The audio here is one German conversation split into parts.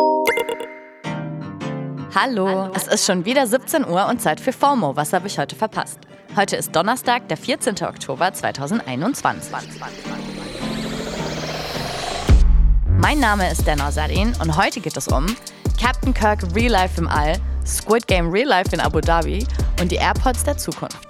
Hallo. Hallo. es ist schon wieder 17 Uhr und Zeit für FOMO. Was habe ich heute verpasst? Heute ist Donnerstag, der 14. Oktober 2021. Mein Name ist Denner Sadin und heute geht es um Captain Kirk Real Life im All, Squid Game Real Life in Abu Dhabi und die AirPods der Zukunft.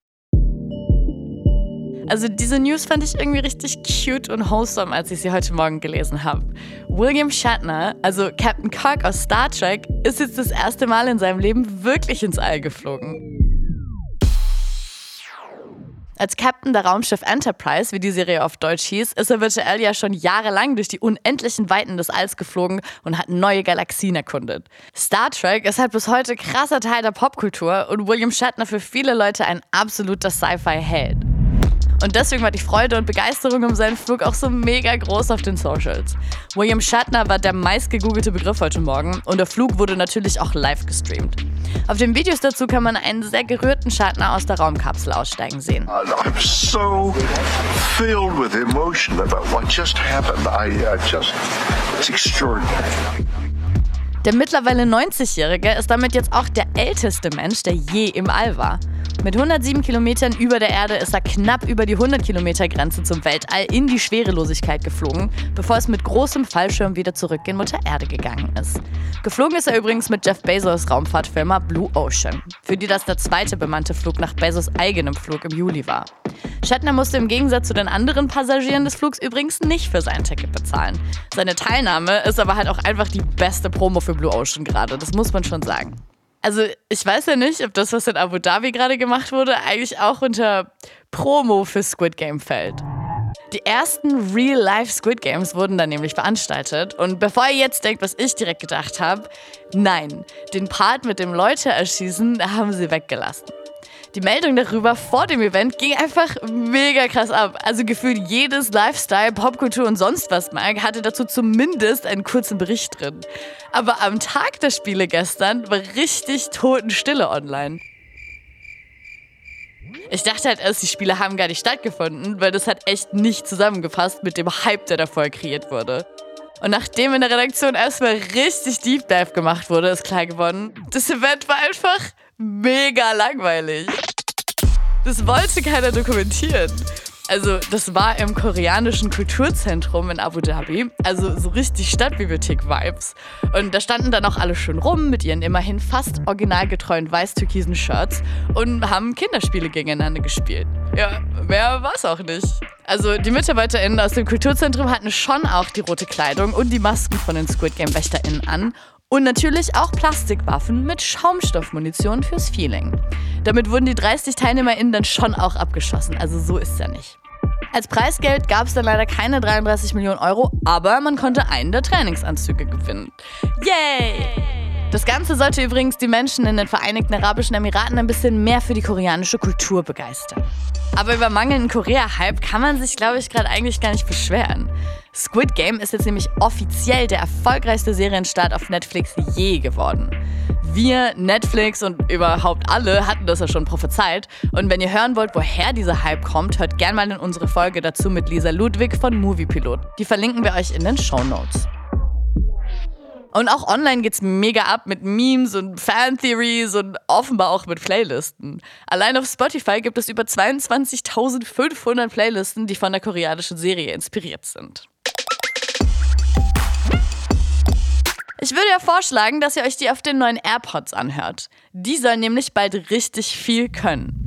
Also diese News fand ich irgendwie richtig cute und wholesome, als ich sie heute Morgen gelesen habe. William Shatner, also Captain Kirk aus Star Trek, ist jetzt das erste Mal in seinem Leben wirklich ins All geflogen. Als Captain der Raumschiff Enterprise, wie die Serie auf Deutsch hieß, ist er virtuell ja schon jahrelang durch die unendlichen Weiten des Alls geflogen und hat neue Galaxien erkundet. Star Trek ist halt bis heute krasser Teil der Popkultur und William Shatner für viele Leute ein absoluter Sci-Fi-Held. Und deswegen war die Freude und Begeisterung um seinen Flug auch so mega groß auf den Socials. William Shatner war der meistgegoogelte Begriff heute Morgen und der Flug wurde natürlich auch live gestreamt. Auf den Videos dazu kann man einen sehr gerührten Shatner aus der Raumkapsel aussteigen sehen. I'm so filled with emotion about what just happened. I uh, just, it's extraordinary. Der mittlerweile 90-Jährige ist damit jetzt auch der älteste Mensch, der je im All war. Mit 107 Kilometern über der Erde ist er knapp über die 100 Kilometer Grenze zum Weltall in die Schwerelosigkeit geflogen, bevor es mit großem Fallschirm wieder zurück in Mutter Erde gegangen ist. Geflogen ist er übrigens mit Jeff Bezos Raumfahrtfirma Blue Ocean, für die das der zweite bemannte Flug nach Bezos eigenem Flug im Juli war. Shatner musste im Gegensatz zu den anderen Passagieren des Flugs übrigens nicht für sein Ticket bezahlen. Seine Teilnahme ist aber halt auch einfach die beste Promo für Blue Ocean gerade, das muss man schon sagen. Also ich weiß ja nicht, ob das, was in Abu Dhabi gerade gemacht wurde, eigentlich auch unter Promo für Squid Game fällt. Die ersten Real-Life Squid Games wurden dann nämlich veranstaltet. Und bevor ihr jetzt denkt, was ich direkt gedacht habe, nein, den Part mit dem Leute erschießen haben sie weggelassen. Die Meldung darüber vor dem Event ging einfach mega krass ab. Also gefühlt jedes Lifestyle, Popkultur und sonst was mag hatte dazu zumindest einen kurzen Bericht drin. Aber am Tag der Spiele gestern war richtig Totenstille online. Ich dachte halt erst, die Spiele haben gar nicht stattgefunden, weil das hat echt nicht zusammengefasst mit dem Hype, der davor kreiert wurde. Und nachdem in der Redaktion erstmal richtig Deep Dive gemacht wurde, ist klar geworden, das Event war einfach mega langweilig. Das wollte keiner dokumentieren. Also, das war im koreanischen Kulturzentrum in Abu Dhabi, also so richtig Stadtbibliothek-Vibes. Und da standen dann auch alle schön rum mit ihren immerhin fast originalgetreuen weiß-türkisen Shirts und haben Kinderspiele gegeneinander gespielt. Ja, mehr war es auch nicht. Also, die MitarbeiterInnen aus dem Kulturzentrum hatten schon auch die rote Kleidung und die Masken von den Squid Game WächterInnen an und natürlich auch Plastikwaffen mit Schaumstoffmunition fürs Feeling. Damit wurden die 30 TeilnehmerInnen dann schon auch abgeschossen, also so ist es ja nicht. Als Preisgeld gab es dann leider keine 33 Millionen Euro, aber man konnte einen der Trainingsanzüge gewinnen. Yay! Das Ganze sollte übrigens die Menschen in den Vereinigten Arabischen Emiraten ein bisschen mehr für die koreanische Kultur begeistern. Aber über mangelnden Korea-Hype kann man sich, glaube ich, gerade eigentlich gar nicht beschweren. Squid Game ist jetzt nämlich offiziell der erfolgreichste Serienstart auf Netflix je geworden. Wir, Netflix und überhaupt alle hatten das ja schon prophezeit. Und wenn ihr hören wollt, woher dieser Hype kommt, hört gerne mal in unsere Folge dazu mit Lisa Ludwig von Moviepilot. Die verlinken wir euch in den Show Notes. Und auch online geht's mega ab mit Memes und Fan-Theories und offenbar auch mit Playlisten. Allein auf Spotify gibt es über 22.500 Playlisten, die von der koreanischen Serie inspiriert sind. Ich würde ja vorschlagen, dass ihr euch die auf den neuen AirPods anhört. Die sollen nämlich bald richtig viel können.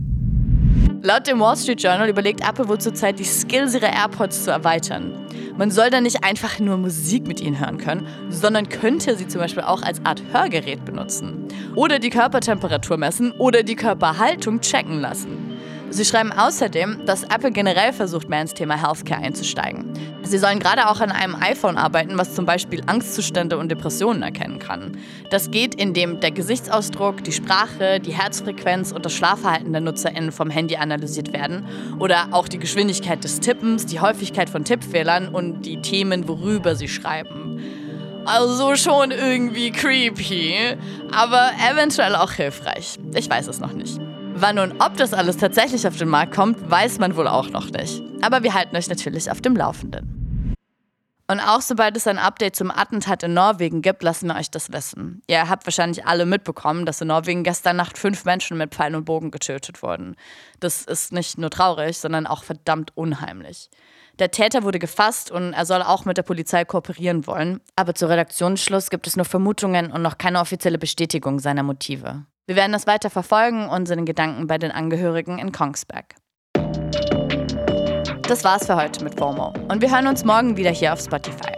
Laut dem Wall Street Journal überlegt Apple wohl zurzeit die Skills ihrer AirPods zu erweitern. Man soll dann nicht einfach nur Musik mit ihnen hören können, sondern könnte sie zum Beispiel auch als Art Hörgerät benutzen. Oder die Körpertemperatur messen oder die Körperhaltung checken lassen. Sie schreiben außerdem, dass Apple generell versucht, mehr ins Thema Healthcare einzusteigen. Sie sollen gerade auch an einem iPhone arbeiten, was zum Beispiel Angstzustände und Depressionen erkennen kann. Das geht, indem der Gesichtsausdruck, die Sprache, die Herzfrequenz und das Schlafverhalten der NutzerInnen vom Handy analysiert werden. Oder auch die Geschwindigkeit des Tippens, die Häufigkeit von Tippfehlern und die Themen, worüber sie schreiben. Also schon irgendwie creepy, aber eventuell auch hilfreich. Ich weiß es noch nicht. Wann und ob das alles tatsächlich auf den Markt kommt, weiß man wohl auch noch nicht. Aber wir halten euch natürlich auf dem Laufenden. Und auch sobald es ein Update zum Attentat in Norwegen gibt, lassen wir euch das wissen. Ihr habt wahrscheinlich alle mitbekommen, dass in Norwegen gestern Nacht fünf Menschen mit Pfeil und Bogen getötet wurden. Das ist nicht nur traurig, sondern auch verdammt unheimlich. Der Täter wurde gefasst und er soll auch mit der Polizei kooperieren wollen. Aber zu Redaktionsschluss gibt es nur Vermutungen und noch keine offizielle Bestätigung seiner Motive. Wir werden das weiter verfolgen und sind in Gedanken bei den Angehörigen in Kongsberg. Das war's für heute mit FOMO und wir hören uns morgen wieder hier auf Spotify.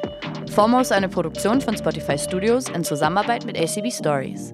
FOMO ist eine Produktion von Spotify Studios in Zusammenarbeit mit ACB Stories.